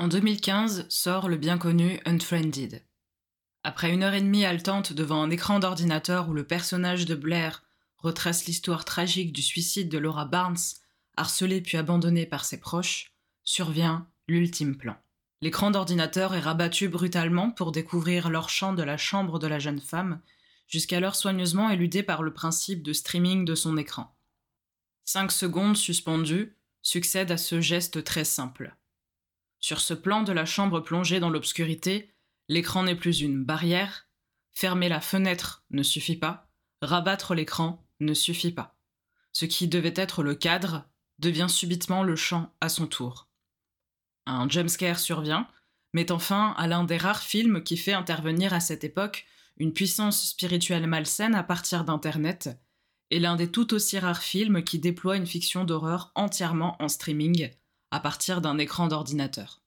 En 2015 sort le bien connu Unfriended. Après une heure et demie haletante devant un écran d'ordinateur où le personnage de Blair retrace l'histoire tragique du suicide de Laura Barnes, harcelée puis abandonnée par ses proches, survient l'ultime plan. L'écran d'ordinateur est rabattu brutalement pour découvrir leur de la chambre de la jeune femme, jusqu'alors soigneusement éludé par le principe de streaming de son écran. Cinq secondes suspendues succèdent à ce geste très simple. Sur ce plan de la chambre plongée dans l'obscurité, l'écran n'est plus une barrière, fermer la fenêtre ne suffit pas, rabattre l'écran ne suffit pas. Ce qui devait être le cadre devient subitement le champ à son tour. Un jumpscare survient, mettant fin à l'un des rares films qui fait intervenir à cette époque une puissance spirituelle malsaine à partir d'Internet, et l'un des tout aussi rares films qui déploie une fiction d'horreur entièrement en streaming, à partir d'un écran d'ordinateur.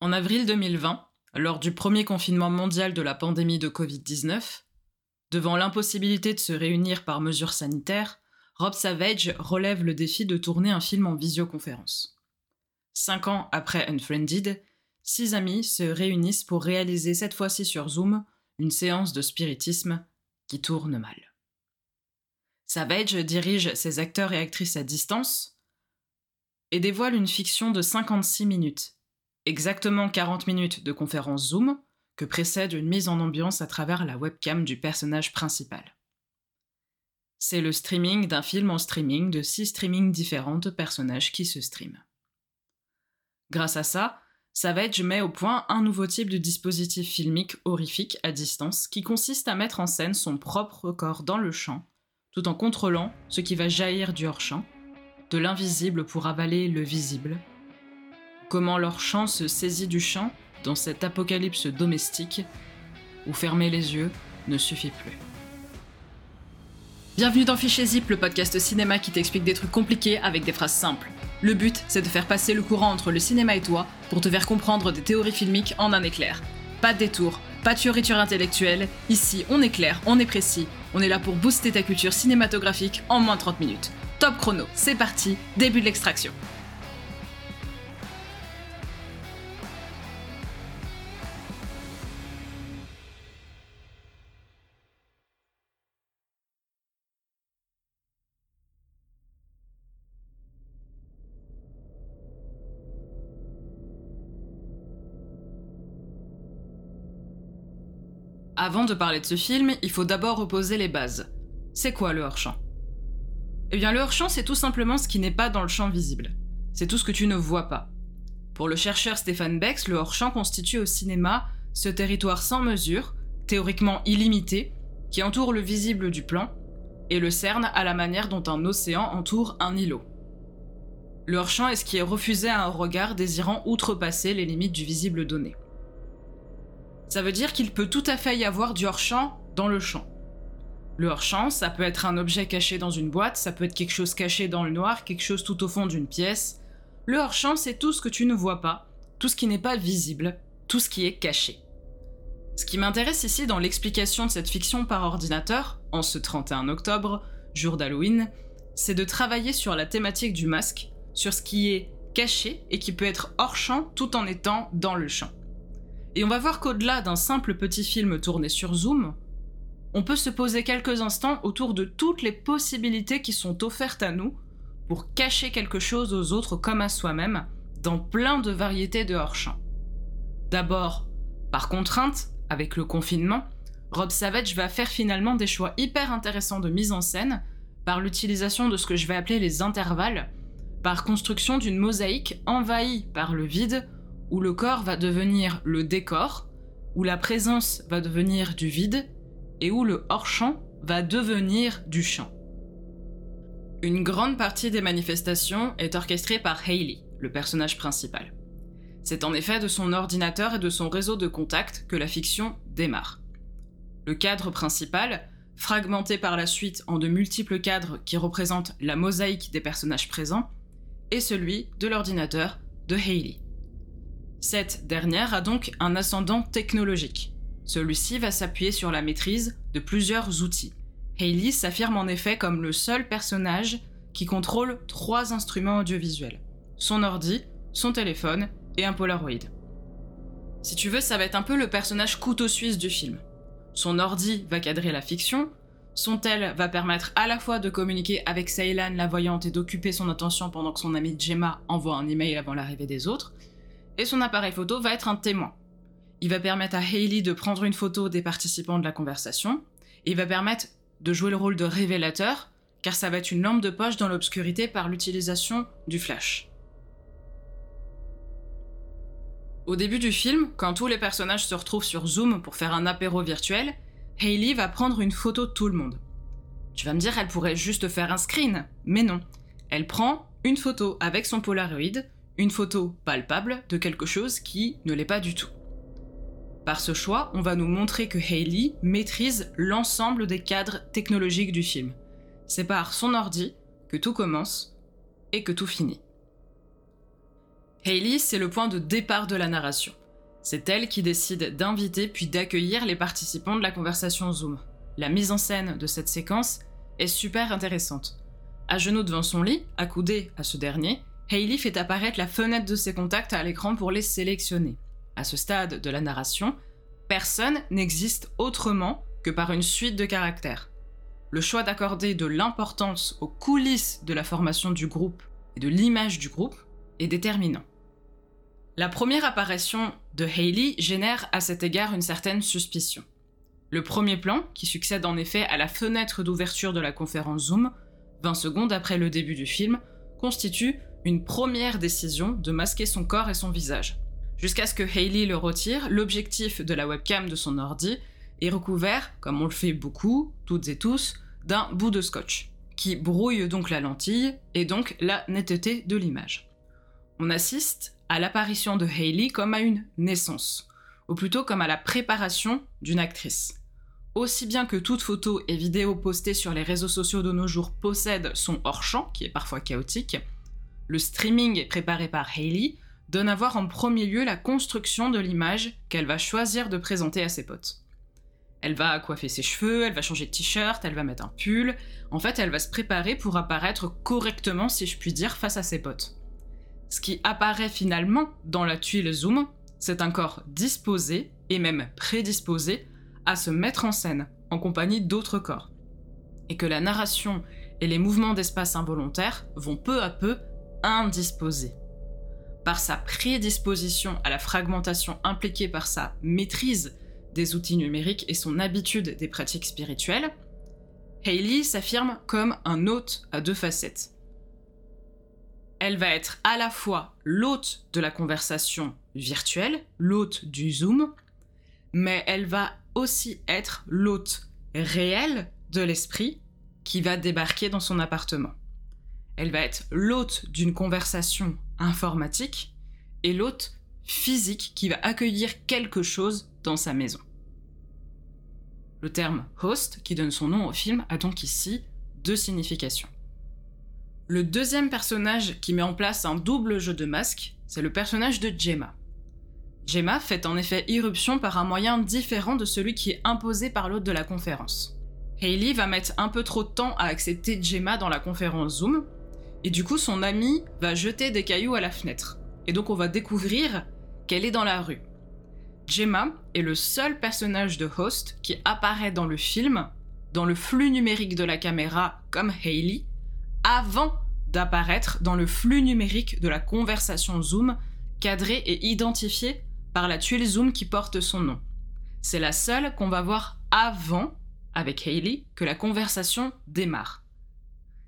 En avril 2020, lors du premier confinement mondial de la pandémie de Covid-19, devant l'impossibilité de se réunir par mesure sanitaire, Rob Savage relève le défi de tourner un film en visioconférence. Cinq ans après Unfriended, six amis se réunissent pour réaliser cette fois-ci sur Zoom une séance de spiritisme qui tourne mal. Savage dirige ses acteurs et actrices à distance et dévoile une fiction de 56 minutes, exactement 40 minutes de conférence Zoom, que précède une mise en ambiance à travers la webcam du personnage principal. C'est le streaming d'un film en streaming de six streamings différents de personnages qui se streament. Grâce à ça, Savage met au point un nouveau type de dispositif filmique horrifique à distance qui consiste à mettre en scène son propre corps dans le champ, tout en contrôlant ce qui va jaillir du hors-champ, de l'invisible pour avaler le visible. Comment leur champ se saisit du champ dans cet apocalypse domestique où fermer les yeux ne suffit plus. Bienvenue dans Fichier Zip, le podcast cinéma qui t'explique des trucs compliqués avec des phrases simples. Le but, c'est de faire passer le courant entre le cinéma et toi pour te faire comprendre des théories filmiques en un éclair. Pas de détour, pas de fioriture intellectuelle, ici on est clair, on est précis, on est là pour booster ta culture cinématographique en moins de 30 minutes. Top chrono, c'est parti, début de l'extraction. Avant de parler de ce film, il faut d'abord reposer les bases. C'est quoi le hors-champ? Eh bien, le hors-champ, c'est tout simplement ce qui n'est pas dans le champ visible. C'est tout ce que tu ne vois pas. Pour le chercheur Stéphane Bex, le hors-champ constitue au cinéma ce territoire sans mesure, théoriquement illimité, qui entoure le visible du plan et le cerne à la manière dont un océan entoure un îlot. Le hors-champ est ce qui est refusé à un regard désirant outrepasser les limites du visible donné. Ça veut dire qu'il peut tout à fait y avoir du hors-champ dans le champ. Le hors-champ, ça peut être un objet caché dans une boîte, ça peut être quelque chose caché dans le noir, quelque chose tout au fond d'une pièce. Le hors-champ, c'est tout ce que tu ne vois pas, tout ce qui n'est pas visible, tout ce qui est caché. Ce qui m'intéresse ici dans l'explication de cette fiction par ordinateur, en ce 31 octobre, jour d'Halloween, c'est de travailler sur la thématique du masque, sur ce qui est caché et qui peut être hors champ tout en étant dans le champ. Et on va voir qu'au-delà d'un simple petit film tourné sur Zoom, on peut se poser quelques instants autour de toutes les possibilités qui sont offertes à nous pour cacher quelque chose aux autres comme à soi-même dans plein de variétés de hors-champ. D'abord, par contrainte, avec le confinement, Rob Savage va faire finalement des choix hyper intéressants de mise en scène par l'utilisation de ce que je vais appeler les intervalles, par construction d'une mosaïque envahie par le vide où le corps va devenir le décor, où la présence va devenir du vide, et où le hors-champ va devenir du champ. Une grande partie des manifestations est orchestrée par Hayley, le personnage principal. C'est en effet de son ordinateur et de son réseau de contacts que la fiction démarre. Le cadre principal, fragmenté par la suite en de multiples cadres qui représentent la mosaïque des personnages présents, est celui de l'ordinateur de Hayley. Cette dernière a donc un ascendant technologique. Celui-ci va s'appuyer sur la maîtrise de plusieurs outils. Hayley s'affirme en effet comme le seul personnage qui contrôle trois instruments audiovisuels. Son ordi, son téléphone et un Polaroid. Si tu veux, ça va être un peu le personnage couteau suisse du film. Son ordi va cadrer la fiction, son tel va permettre à la fois de communiquer avec Ceylan la voyante et d'occuper son attention pendant que son amie Gemma envoie un email avant l'arrivée des autres, et son appareil photo va être un témoin. Il va permettre à Hailey de prendre une photo des participants de la conversation, il va permettre de jouer le rôle de révélateur, car ça va être une lampe de poche dans l'obscurité par l'utilisation du flash. Au début du film, quand tous les personnages se retrouvent sur Zoom pour faire un apéro virtuel, Hailey va prendre une photo de tout le monde. Tu vas me dire, elle pourrait juste faire un screen, mais non. Elle prend une photo avec son Polaroid, une photo palpable de quelque chose qui ne l'est pas du tout. Par ce choix, on va nous montrer que Hailey maîtrise l'ensemble des cadres technologiques du film. C'est par son ordi que tout commence et que tout finit. Hailey, c'est le point de départ de la narration. C'est elle qui décide d'inviter puis d'accueillir les participants de la conversation Zoom. La mise en scène de cette séquence est super intéressante. À genoux devant son lit, accoudée à ce dernier, Hailey fait apparaître la fenêtre de ses contacts à l'écran pour les sélectionner. À ce stade de la narration, personne n'existe autrement que par une suite de caractères. Le choix d'accorder de l'importance aux coulisses de la formation du groupe et de l'image du groupe est déterminant. La première apparition de Hailey génère à cet égard une certaine suspicion. Le premier plan, qui succède en effet à la fenêtre d'ouverture de la conférence Zoom, 20 secondes après le début du film, constitue une première décision de masquer son corps et son visage. Jusqu'à ce que Hailey le retire, l'objectif de la webcam de son ordi est recouvert, comme on le fait beaucoup, toutes et tous, d'un bout de scotch, qui brouille donc la lentille et donc la netteté de l'image. On assiste à l'apparition de Hailey comme à une naissance, ou plutôt comme à la préparation d'une actrice. Aussi bien que toute photo et vidéo postée sur les réseaux sociaux de nos jours possède son hors-champ, qui est parfois chaotique, le streaming préparé par Hailey donne à voir en premier lieu la construction de l'image qu'elle va choisir de présenter à ses potes. Elle va coiffer ses cheveux, elle va changer de t-shirt, elle va mettre un pull. En fait, elle va se préparer pour apparaître correctement, si je puis dire, face à ses potes. Ce qui apparaît finalement dans la tuile zoom, c'est un corps disposé, et même prédisposé, à se mettre en scène, en compagnie d'autres corps. Et que la narration et les mouvements d'espace involontaires vont peu à peu indisposer. Par sa prédisposition à la fragmentation impliquée par sa maîtrise des outils numériques et son habitude des pratiques spirituelles, Hayley s'affirme comme un hôte à deux facettes elle va être à la fois l'hôte de la conversation virtuelle, l'hôte du Zoom, mais elle va aussi être l'hôte réel de l'esprit qui va débarquer dans son appartement. Elle va être l'hôte d'une conversation informatique et l'hôte physique qui va accueillir quelque chose dans sa maison. Le terme host, qui donne son nom au film, a donc ici deux significations. Le deuxième personnage qui met en place un double jeu de masques, c'est le personnage de Gemma. Gemma fait en effet irruption par un moyen différent de celui qui est imposé par l'hôte de la conférence. Hailey va mettre un peu trop de temps à accepter Gemma dans la conférence Zoom, et du coup son ami va jeter des cailloux à la fenêtre. Et donc on va découvrir qu'elle est dans la rue. Gemma est le seul personnage de Host qui apparaît dans le film, dans le flux numérique de la caméra comme Hailey, avant d'apparaître dans le flux numérique de la conversation Zoom, cadrée et identifiée par la tuile Zoom qui porte son nom. C'est la seule qu'on va voir avant, avec Hailey, que la conversation démarre.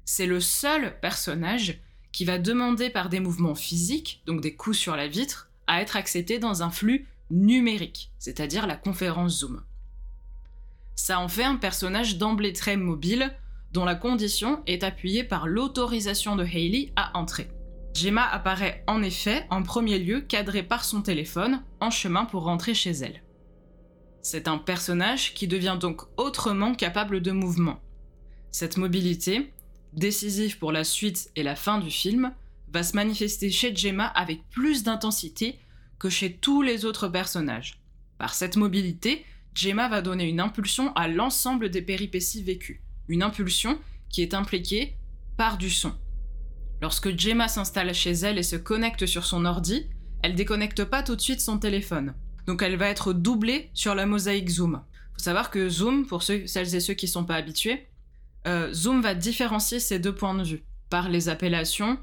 C'est le seul personnage qui va demander par des mouvements physiques, donc des coups sur la vitre, à être accepté dans un flux numérique, c'est-à-dire la conférence Zoom. Ça en fait un personnage d'emblée très mobile, dont la condition est appuyée par l'autorisation de Hailey à entrer. Gemma apparaît en effet en premier lieu cadrée par son téléphone en chemin pour rentrer chez elle. C'est un personnage qui devient donc autrement capable de mouvement. Cette mobilité, décisive pour la suite et la fin du film, va se manifester chez Gemma avec plus d'intensité que chez tous les autres personnages. Par cette mobilité, Gemma va donner une impulsion à l'ensemble des péripéties vécues une impulsion qui est impliquée par du son. Lorsque Gemma s'installe chez elle et se connecte sur son ordi, elle déconnecte pas tout de suite son téléphone. donc elle va être doublée sur la mosaïque Zoom. Faut savoir que Zoom, pour celles et ceux qui ne sont pas habitués, euh, Zoom va différencier ces deux points de vue par les appellations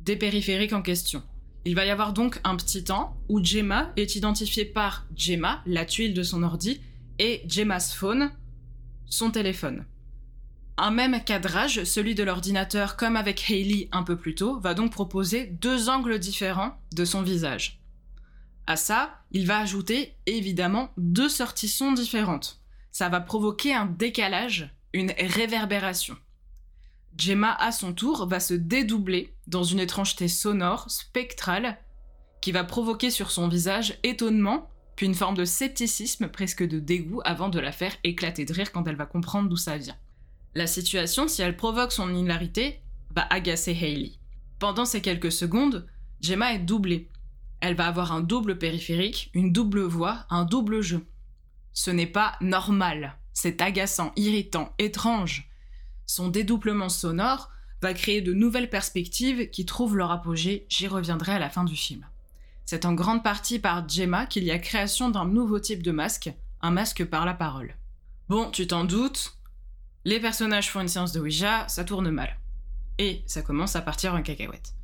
des périphériques en question. Il va y avoir donc un petit temps où Gemma est identifiée par Gemma, la tuile de son ordi, et Gemma's phone, son téléphone. Un même cadrage, celui de l'ordinateur comme avec Hailey un peu plus tôt, va donc proposer deux angles différents de son visage. À ça, il va ajouter évidemment deux sorties son différentes. Ça va provoquer un décalage, une réverbération. Gemma, à son tour, va se dédoubler dans une étrangeté sonore, spectrale, qui va provoquer sur son visage étonnement, puis une forme de scepticisme, presque de dégoût, avant de la faire éclater de rire quand elle va comprendre d'où ça vient. La situation, si elle provoque son hilarité, va agacer Hailey. Pendant ces quelques secondes, Gemma est doublée. Elle va avoir un double périphérique, une double voix, un double jeu. Ce n'est pas normal, c'est agaçant, irritant, étrange son dédoublement sonore va créer de nouvelles perspectives qui trouvent leur apogée, j'y reviendrai à la fin du film. C'est en grande partie par Gemma qu'il y a création d'un nouveau type de masque, un masque par la parole. Bon, tu t'en doutes, les personnages font une séance de Ouija, ça tourne mal. Et ça commence à partir en cacahuète.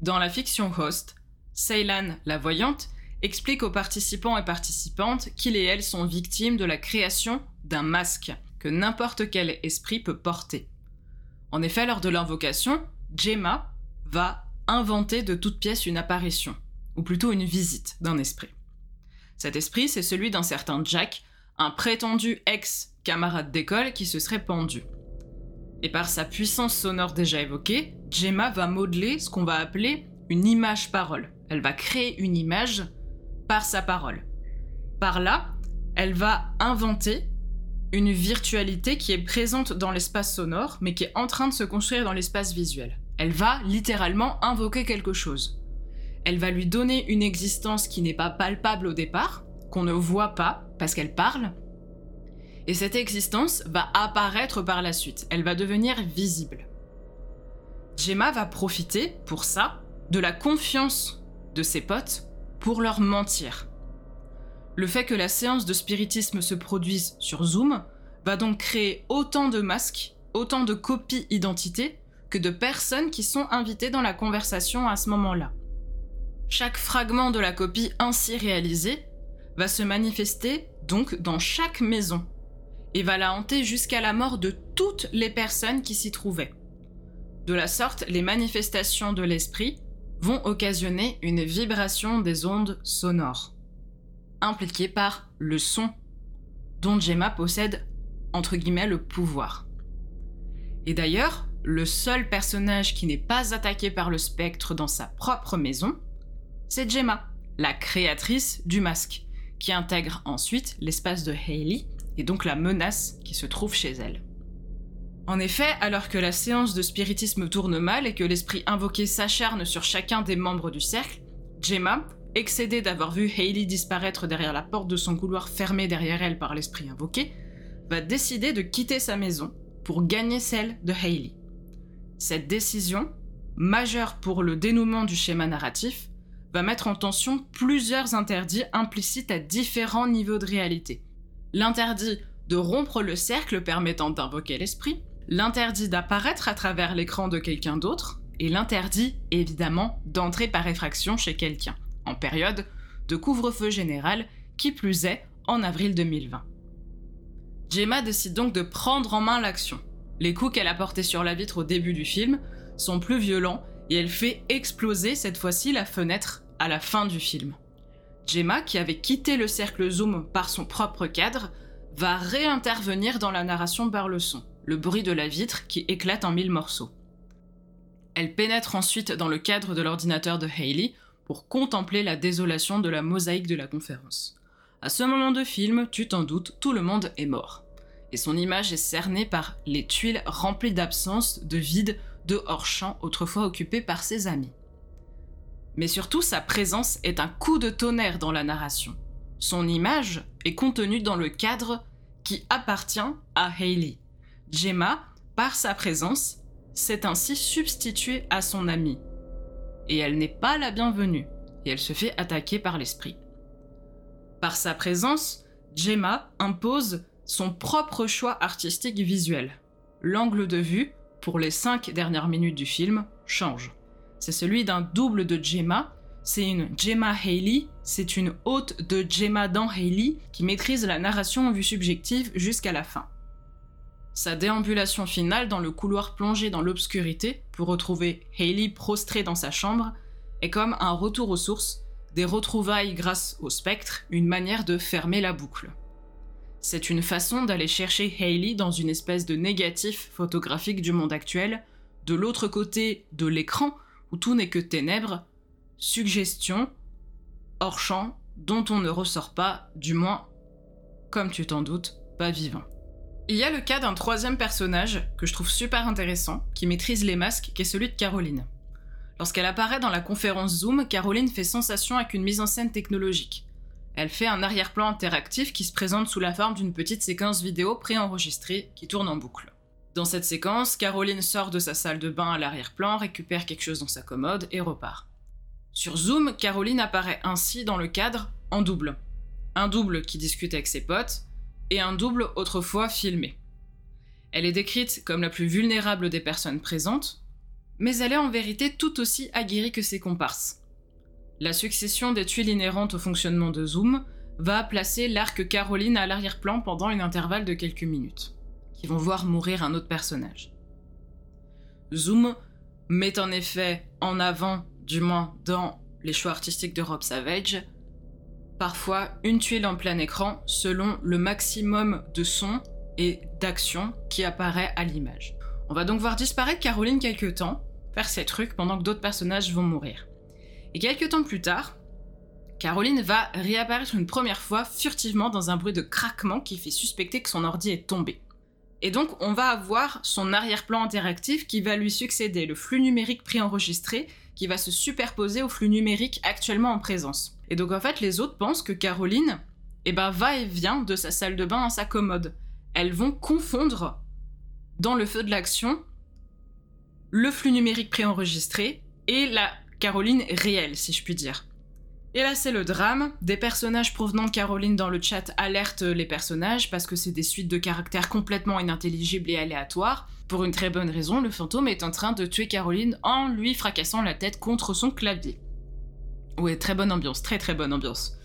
Dans la fiction Host, Ceylan, la voyante, explique aux participants et participantes qu'ils et elles sont victimes de la création d'un masque que n'importe quel esprit peut porter. En effet, lors de l'invocation, Gemma va inventer de toute pièce une apparition, ou plutôt une visite d'un esprit. Cet esprit, c'est celui d'un certain Jack, un prétendu ex-camarade d'école qui se serait pendu. Et par sa puissance sonore déjà évoquée, Gemma va modeler ce qu'on va appeler une image-parole. Elle va créer une image par sa parole. Par là, elle va inventer une virtualité qui est présente dans l'espace sonore, mais qui est en train de se construire dans l'espace visuel. Elle va littéralement invoquer quelque chose. Elle va lui donner une existence qui n'est pas palpable au départ, qu'on ne voit pas, parce qu'elle parle. Et cette existence va apparaître par la suite. Elle va devenir visible. Gemma va profiter, pour ça, de la confiance de ses potes pour leur mentir. Le fait que la séance de spiritisme se produise sur Zoom va donc créer autant de masques, autant de copies identités que de personnes qui sont invitées dans la conversation à ce moment-là. Chaque fragment de la copie ainsi réalisée va se manifester donc dans chaque maison et va la hanter jusqu'à la mort de toutes les personnes qui s'y trouvaient. De la sorte, les manifestations de l'esprit vont occasionner une vibration des ondes sonores impliqué par le son dont Gemma possède entre guillemets le pouvoir. Et d'ailleurs, le seul personnage qui n'est pas attaqué par le spectre dans sa propre maison, c'est Gemma, la créatrice du masque, qui intègre ensuite l'espace de Hailey et donc la menace qui se trouve chez elle. En effet, alors que la séance de spiritisme tourne mal et que l'esprit invoqué s'acharne sur chacun des membres du cercle, Gemma, excédée d'avoir vu Hailey disparaître derrière la porte de son couloir fermé derrière elle par l'esprit invoqué, va décider de quitter sa maison pour gagner celle de Hailey. Cette décision, majeure pour le dénouement du schéma narratif, va mettre en tension plusieurs interdits implicites à différents niveaux de réalité. L'interdit de rompre le cercle permettant d'invoquer l'esprit, l'interdit d'apparaître à travers l'écran de quelqu'un d'autre, et l'interdit, évidemment, d'entrer par effraction chez quelqu'un en période de couvre-feu général, qui plus est en avril 2020. Gemma décide donc de prendre en main l'action. Les coups qu'elle a portés sur la vitre au début du film sont plus violents et elle fait exploser cette fois-ci la fenêtre à la fin du film. Gemma, qui avait quitté le cercle zoom par son propre cadre, va réintervenir dans la narration par le son, le bruit de la vitre qui éclate en mille morceaux. Elle pénètre ensuite dans le cadre de l'ordinateur de Hailey pour contempler la désolation de la mosaïque de la conférence. À ce moment de film, tu t'en doutes, tout le monde est mort. Et son image est cernée par les tuiles remplies d'absence, de vide, de hors-champ autrefois occupés par ses amis. Mais surtout, sa présence est un coup de tonnerre dans la narration. Son image est contenue dans le cadre qui appartient à Hailey. Gemma, par sa présence, s'est ainsi substituée à son ami, et elle n'est pas la bienvenue, et elle se fait attaquer par l'esprit. Par sa présence, Gemma impose son propre choix artistique visuel. L'angle de vue, pour les cinq dernières minutes du film, change. C'est celui d'un double de Gemma. C'est une Gemma Haley, c'est une hôte de Gemma dans Haley qui maîtrise la narration en vue subjective jusqu'à la fin. Sa déambulation finale dans le couloir plongé dans l'obscurité pour retrouver Haley prostrée dans sa chambre est comme un retour aux sources, des retrouvailles grâce au spectre, une manière de fermer la boucle. C'est une façon d'aller chercher Haley dans une espèce de négatif photographique du monde actuel, de l'autre côté de l'écran où tout n'est que ténèbres, suggestion, hors champ, dont on ne ressort pas, du moins, comme tu t'en doutes, pas vivant. Il y a le cas d'un troisième personnage que je trouve super intéressant, qui maîtrise les masques, qui est celui de Caroline. Lorsqu'elle apparaît dans la conférence Zoom, Caroline fait sensation avec une mise en scène technologique. Elle fait un arrière-plan interactif qui se présente sous la forme d'une petite séquence vidéo préenregistrée qui tourne en boucle. Dans cette séquence, Caroline sort de sa salle de bain à l'arrière-plan, récupère quelque chose dans sa commode et repart. Sur Zoom, Caroline apparaît ainsi dans le cadre en double. Un double qui discute avec ses potes, et un double autrefois filmé. Elle est décrite comme la plus vulnérable des personnes présentes, mais elle est en vérité tout aussi aguerrie que ses comparses. La succession des tuiles inhérentes au fonctionnement de Zoom va placer l'arc Caroline à l'arrière-plan pendant un intervalle de quelques minutes, qui vont voir mourir un autre personnage. Zoom met en effet en avant, du moins dans les choix artistiques de Rob Savage, parfois une tuile en plein écran selon le maximum de son et d'action qui apparaît à l'image. On va donc voir disparaître Caroline quelques temps, faire ses trucs pendant que d'autres personnages vont mourir. Et quelques temps plus tard, Caroline va réapparaître une première fois furtivement dans un bruit de craquement qui fait suspecter que son ordi est tombé. Et donc on va avoir son arrière-plan interactif qui va lui succéder, le flux numérique préenregistré qui va se superposer au flux numérique actuellement en présence. Et donc en fait, les autres pensent que Caroline, eh ben, va et vient de sa salle de bain à sa commode. Elles vont confondre dans le feu de l'action le flux numérique préenregistré et la Caroline réelle, si je puis dire. Et là, c'est le drame. Des personnages provenant de Caroline dans le chat alertent les personnages parce que c'est des suites de caractères complètement inintelligibles et aléatoires. Pour une très bonne raison, le fantôme est en train de tuer Caroline en lui fracassant la tête contre son clavier. Ouais, très bonne ambiance, très très bonne ambiance.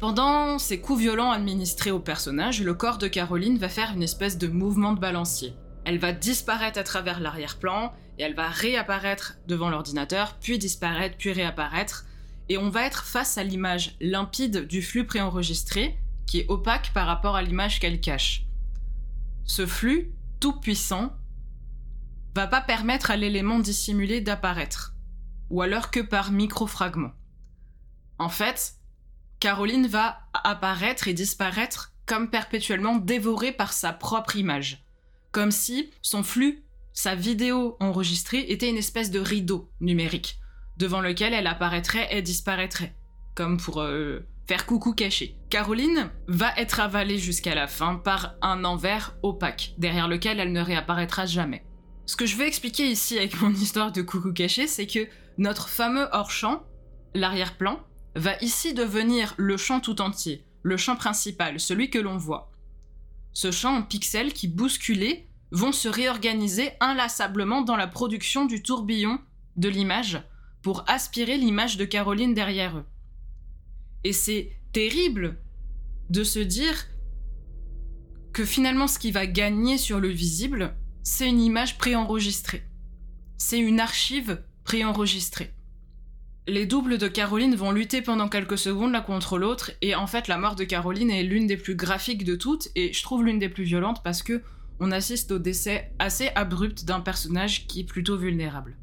Pendant ces coups violents administrés au personnage, le corps de Caroline va faire une espèce de mouvement de balancier. Elle va disparaître à travers l'arrière-plan, et elle va réapparaître devant l'ordinateur, puis disparaître, puis réapparaître, et on va être face à l'image limpide du flux préenregistré, qui est opaque par rapport à l'image qu'elle cache. Ce flux, tout puissant, va pas permettre à l'élément dissimulé d'apparaître ou alors que par micro-fragments. En fait, Caroline va apparaître et disparaître comme perpétuellement dévorée par sa propre image. Comme si son flux, sa vidéo enregistrée, était une espèce de rideau numérique, devant lequel elle apparaîtrait et disparaîtrait, comme pour euh, faire coucou caché. Caroline va être avalée jusqu'à la fin par un envers opaque, derrière lequel elle ne réapparaîtra jamais. Ce que je veux expliquer ici avec mon histoire de coucou caché, c'est que notre fameux hors-champ, l'arrière-plan, va ici devenir le champ tout entier, le champ principal, celui que l'on voit. Ce champ en pixels qui, bousculés, vont se réorganiser inlassablement dans la production du tourbillon de l'image pour aspirer l'image de Caroline derrière eux. Et c'est terrible de se dire que finalement ce qui va gagner sur le visible, c'est une image préenregistrée. C'est une archive préenregistré. Les doubles de Caroline vont lutter pendant quelques secondes l'un contre l'autre, et en fait la mort de Caroline est l'une des plus graphiques de toutes, et je trouve l'une des plus violentes parce que on assiste au décès assez abrupt d'un personnage qui est plutôt vulnérable.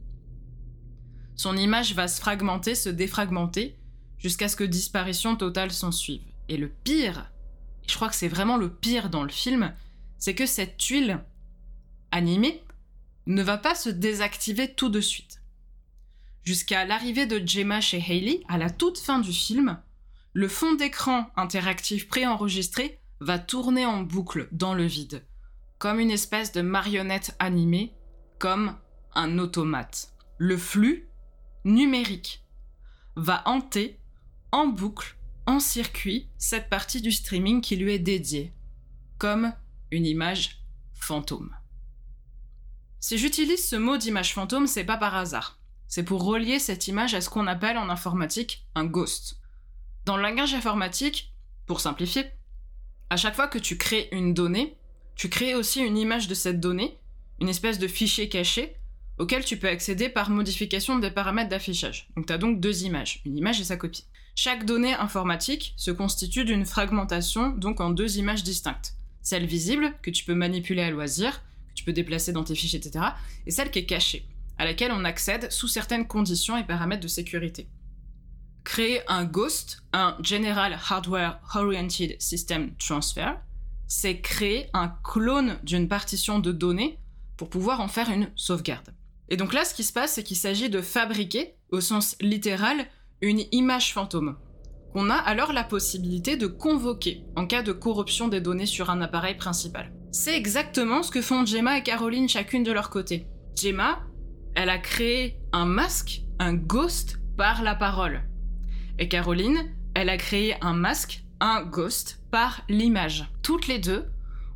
Son image va se fragmenter, se défragmenter, jusqu'à ce que disparition totale s'ensuive. Et le pire, je crois que c'est vraiment le pire dans le film, c'est que cette tuile animée ne va pas se désactiver tout de suite jusqu'à l'arrivée de Gemma chez Hayley, à la toute fin du film, le fond d'écran interactif préenregistré va tourner en boucle dans le vide, comme une espèce de marionnette animée, comme un automate. Le flux numérique va hanter en boucle en circuit cette partie du streaming qui lui est dédiée, comme une image fantôme. Si j'utilise ce mot d'image fantôme, c'est pas par hasard. C'est pour relier cette image à ce qu'on appelle en informatique un ghost. Dans le langage informatique, pour simplifier, à chaque fois que tu crées une donnée, tu crées aussi une image de cette donnée, une espèce de fichier caché, auquel tu peux accéder par modification des paramètres d'affichage. Donc tu as donc deux images, une image et sa copie. Chaque donnée informatique se constitue d'une fragmentation, donc en deux images distinctes. Celle visible, que tu peux manipuler à loisir, que tu peux déplacer dans tes fichiers, etc., et celle qui est cachée, à laquelle on accède sous certaines conditions et paramètres de sécurité. Créer un GHOST, un General Hardware Oriented System Transfer, c'est créer un clone d'une partition de données pour pouvoir en faire une sauvegarde. Et donc là, ce qui se passe, c'est qu'il s'agit de fabriquer, au sens littéral, une image fantôme, qu'on a alors la possibilité de convoquer en cas de corruption des données sur un appareil principal. C'est exactement ce que font Gemma et Caroline chacune de leur côté. Gemma, elle a créé un masque, un ghost, par la parole. Et Caroline, elle a créé un masque, un ghost, par l'image. Toutes les deux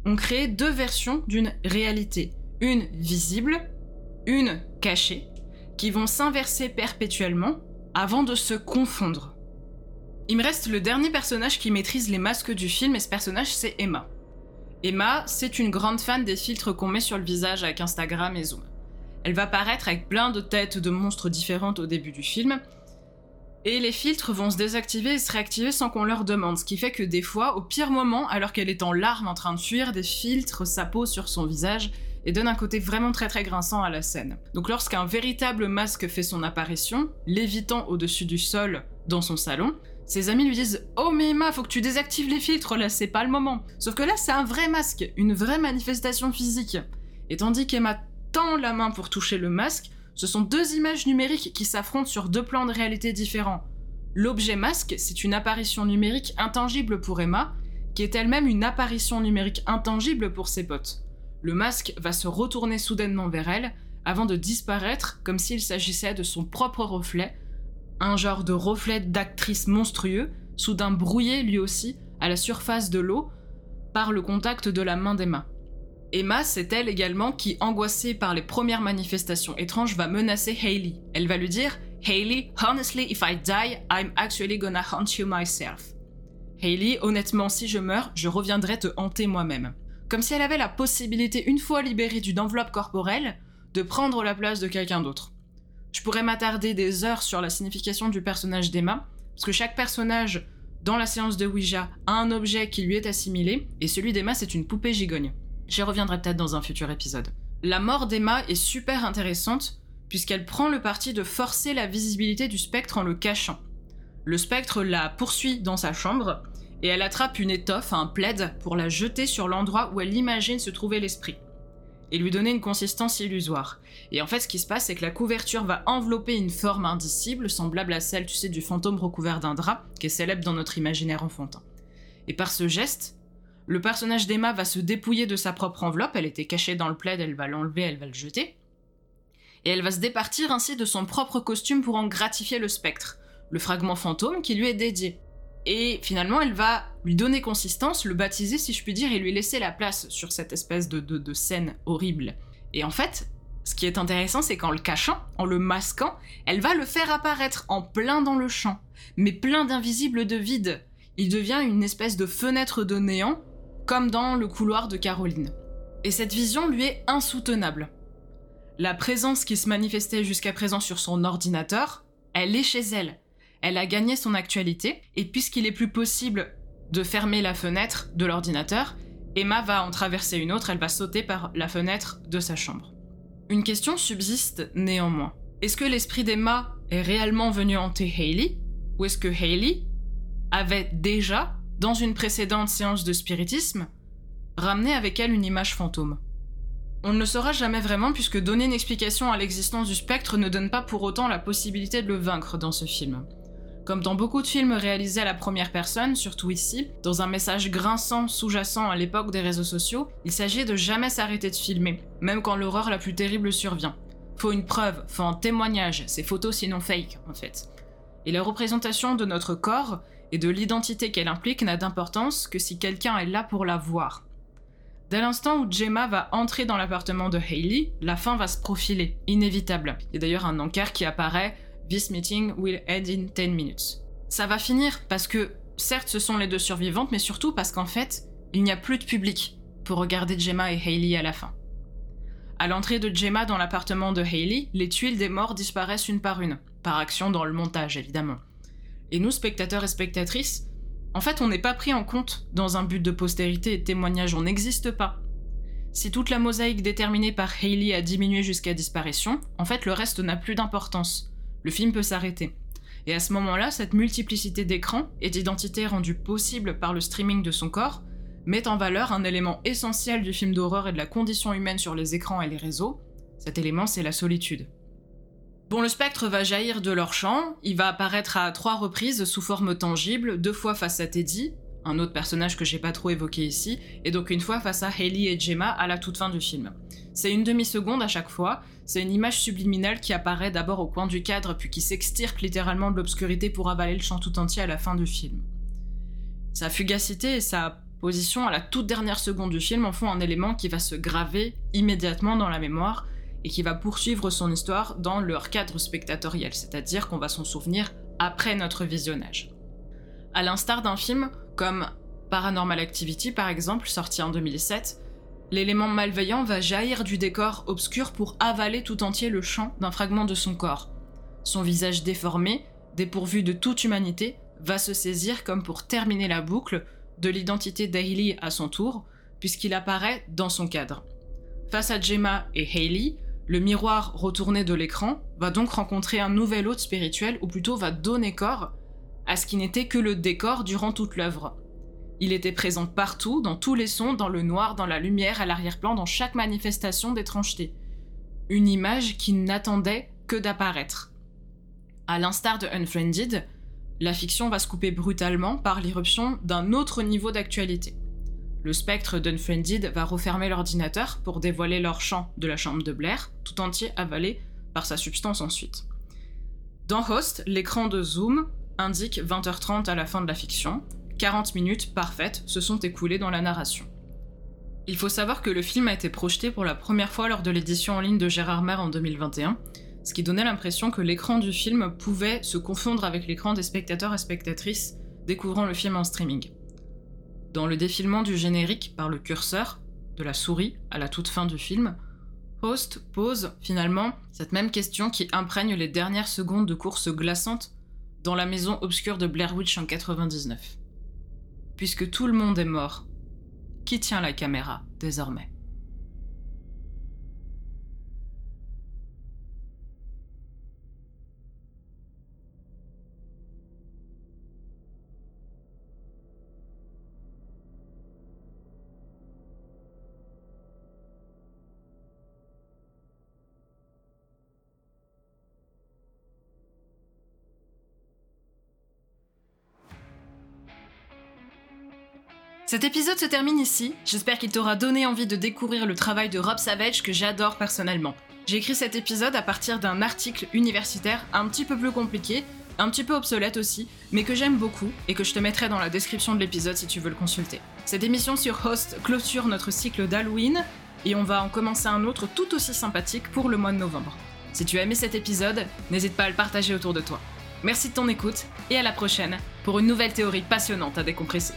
ont créé deux versions d'une réalité. Une visible une cachée, qui vont s'inverser perpétuellement avant de se confondre. Il me reste le dernier personnage qui maîtrise les masques du film, et ce personnage c'est Emma. Emma, c'est une grande fan des filtres qu'on met sur le visage avec Instagram et Zoom. Elle va paraître avec plein de têtes de monstres différentes au début du film, et les filtres vont se désactiver et se réactiver sans qu'on leur demande, ce qui fait que des fois, au pire moment, alors qu'elle est en larmes en train de fuir, des filtres s'apposent sur son visage et donne un côté vraiment très très grinçant à la scène. Donc lorsqu'un véritable masque fait son apparition, lévitant au-dessus du sol dans son salon, ses amis lui disent Oh mais Emma, faut que tu désactives les filtres, là c'est pas le moment. Sauf que là c'est un vrai masque, une vraie manifestation physique. Et tandis qu'Emma tend la main pour toucher le masque, ce sont deux images numériques qui s'affrontent sur deux plans de réalité différents. L'objet masque, c'est une apparition numérique intangible pour Emma, qui est elle-même une apparition numérique intangible pour ses potes le masque va se retourner soudainement vers elle avant de disparaître comme s'il s'agissait de son propre reflet, un genre de reflet d'actrice monstrueux, soudain brouillé lui aussi à la surface de l'eau par le contact de la main d'Emma. Emma, c'est elle également qui, angoissée par les premières manifestations étranges, va menacer Hailey. Elle va lui dire Hailey, honestly, if I die, I'm actually gonna haunt you myself. Hailey, honnêtement, si je meurs, je reviendrai te hanter moi-même comme si elle avait la possibilité, une fois libérée d'une enveloppe corporelle, de prendre la place de quelqu'un d'autre. Je pourrais m'attarder des heures sur la signification du personnage d'Emma, parce que chaque personnage dans la séance de Ouija a un objet qui lui est assimilé, et celui d'Emma c'est une poupée gigogne. J'y reviendrai peut-être dans un futur épisode. La mort d'Emma est super intéressante, puisqu'elle prend le parti de forcer la visibilité du spectre en le cachant. Le spectre la poursuit dans sa chambre, et elle attrape une étoffe, un plaid, pour la jeter sur l'endroit où elle imagine se trouver l'esprit, et lui donner une consistance illusoire. Et en fait, ce qui se passe, c'est que la couverture va envelopper une forme indicible, semblable à celle, tu sais, du fantôme recouvert d'un drap, qui est célèbre dans notre imaginaire enfantin. Et par ce geste, le personnage d'Emma va se dépouiller de sa propre enveloppe, elle était cachée dans le plaid, elle va l'enlever, elle va le jeter, et elle va se départir ainsi de son propre costume pour en gratifier le spectre, le fragment fantôme qui lui est dédié. Et finalement, elle va lui donner consistance, le baptiser, si je puis dire, et lui laisser la place sur cette espèce de, de, scène horrible. Et en fait, ce qui est intéressant, c'est qu'en le cachant, en le masquant, elle va le faire apparaître en plein dans le champ, mais plein d'invisibles de vide. Il devient une espèce de fenêtre de néant, comme dans le couloir de Caroline. Et cette vision lui est insoutenable. La présence qui se manifestait jusqu'à présent sur son ordinateur, elle est chez elle elle a gagné son actualité, et puisqu'il est plus possible de fermer la fenêtre de l'ordinateur, Emma va en traverser une autre, elle va sauter par la fenêtre de sa chambre. Une question subsiste néanmoins. Est-ce que l'esprit d'Emma est réellement venu hanter Hailey Ou est-ce que Hailey avait déjà, dans une précédente séance de spiritisme, ramené avec elle une image fantôme? On ne le saura jamais vraiment puisque donner une explication à l'existence du spectre ne donne pas pour autant la possibilité de le vaincre dans ce film. Comme dans beaucoup de films réalisés à la première personne, surtout ici, dans un message grinçant sous-jacent à l'époque des réseaux sociaux, il s'agit de jamais s'arrêter de filmer, même quand l'horreur la plus terrible survient. Faut une preuve, faut un témoignage, c'est photo sinon fake en fait. Et la représentation de notre corps et de l'identité qu'elle implique n'a d'importance que si quelqu'un est là pour la voir. Dès l'instant où Gemma va entrer dans l'appartement de Hailey, la fin va se profiler, inévitable. Il y a d'ailleurs un encart qui apparaît This meeting will end in 10 minutes. Ça va finir parce que, certes, ce sont les deux survivantes, mais surtout parce qu'en fait, il n'y a plus de public pour regarder Gemma et Hailey à la fin. À l'entrée de Gemma dans l'appartement de Hailey, les tuiles des morts disparaissent une par une, par action dans le montage évidemment. Et nous, spectateurs et spectatrices, en fait, on n'est pas pris en compte dans un but de postérité et de témoignage, on n'existe pas. Si toute la mosaïque déterminée par Hailey a diminué jusqu'à disparition, en fait, le reste n'a plus d'importance. Le film peut s'arrêter. Et à ce moment-là, cette multiplicité d'écrans et d'identités rendues possibles par le streaming de son corps met en valeur un élément essentiel du film d'horreur et de la condition humaine sur les écrans et les réseaux. Cet élément, c'est la solitude. Bon, le spectre va jaillir de leur champ, il va apparaître à trois reprises sous forme tangible, deux fois face à Teddy, un autre personnage que j'ai pas trop évoqué ici, et donc une fois face à Hailey et Gemma à la toute fin du film. C'est une demi-seconde à chaque fois, c'est une image subliminale qui apparaît d'abord au coin du cadre puis qui s'extirpe littéralement de l'obscurité pour avaler le champ tout entier à la fin du film. Sa fugacité et sa position à la toute dernière seconde du film en font un élément qui va se graver immédiatement dans la mémoire et qui va poursuivre son histoire dans leur cadre spectatoriel, c'est-à-dire qu'on va s'en souvenir après notre visionnage. À l'instar d'un film comme Paranormal Activity par exemple, sorti en 2007, l'élément malveillant va jaillir du décor obscur pour avaler tout entier le champ d'un fragment de son corps. Son visage déformé, dépourvu de toute humanité, va se saisir comme pour terminer la boucle de l'identité d'Hailey à son tour, puisqu'il apparaît dans son cadre. Face à Gemma et Hailey, le miroir retourné de l'écran va donc rencontrer un nouvel hôte spirituel, ou plutôt va donner corps à ce qui n'était que le décor durant toute l'œuvre. Il était présent partout, dans tous les sons, dans le noir, dans la lumière, à l'arrière-plan, dans chaque manifestation d'étrangeté. Une image qui n'attendait que d'apparaître. À l'instar de Unfriended, la fiction va se couper brutalement par l'irruption d'un autre niveau d'actualité. Le spectre d'Unfriended va refermer l'ordinateur pour dévoiler leur champ de la chambre de Blair, tout entier avalé par sa substance ensuite. Dans Host, l'écran de Zoom indique 20h30 à la fin de la fiction, 40 minutes parfaites se sont écoulées dans la narration. Il faut savoir que le film a été projeté pour la première fois lors de l'édition en ligne de Gérard Mer en 2021, ce qui donnait l'impression que l'écran du film pouvait se confondre avec l'écran des spectateurs et spectatrices découvrant le film en streaming. Dans le défilement du générique par le curseur de la souris à la toute fin du film, Host pose finalement cette même question qui imprègne les dernières secondes de course glaçante dans la maison obscure de Blair Witch en 99. Puisque tout le monde est mort, qui tient la caméra désormais? Cet épisode se termine ici, j'espère qu'il t'aura donné envie de découvrir le travail de Rob Savage que j'adore personnellement. J'ai écrit cet épisode à partir d'un article universitaire un petit peu plus compliqué, un petit peu obsolète aussi, mais que j'aime beaucoup et que je te mettrai dans la description de l'épisode si tu veux le consulter. Cette émission sur Host clôture notre cycle d'Halloween et on va en commencer un autre tout aussi sympathique pour le mois de novembre. Si tu as aimé cet épisode, n'hésite pas à le partager autour de toi. Merci de ton écoute et à la prochaine pour une nouvelle théorie passionnante à décompresser.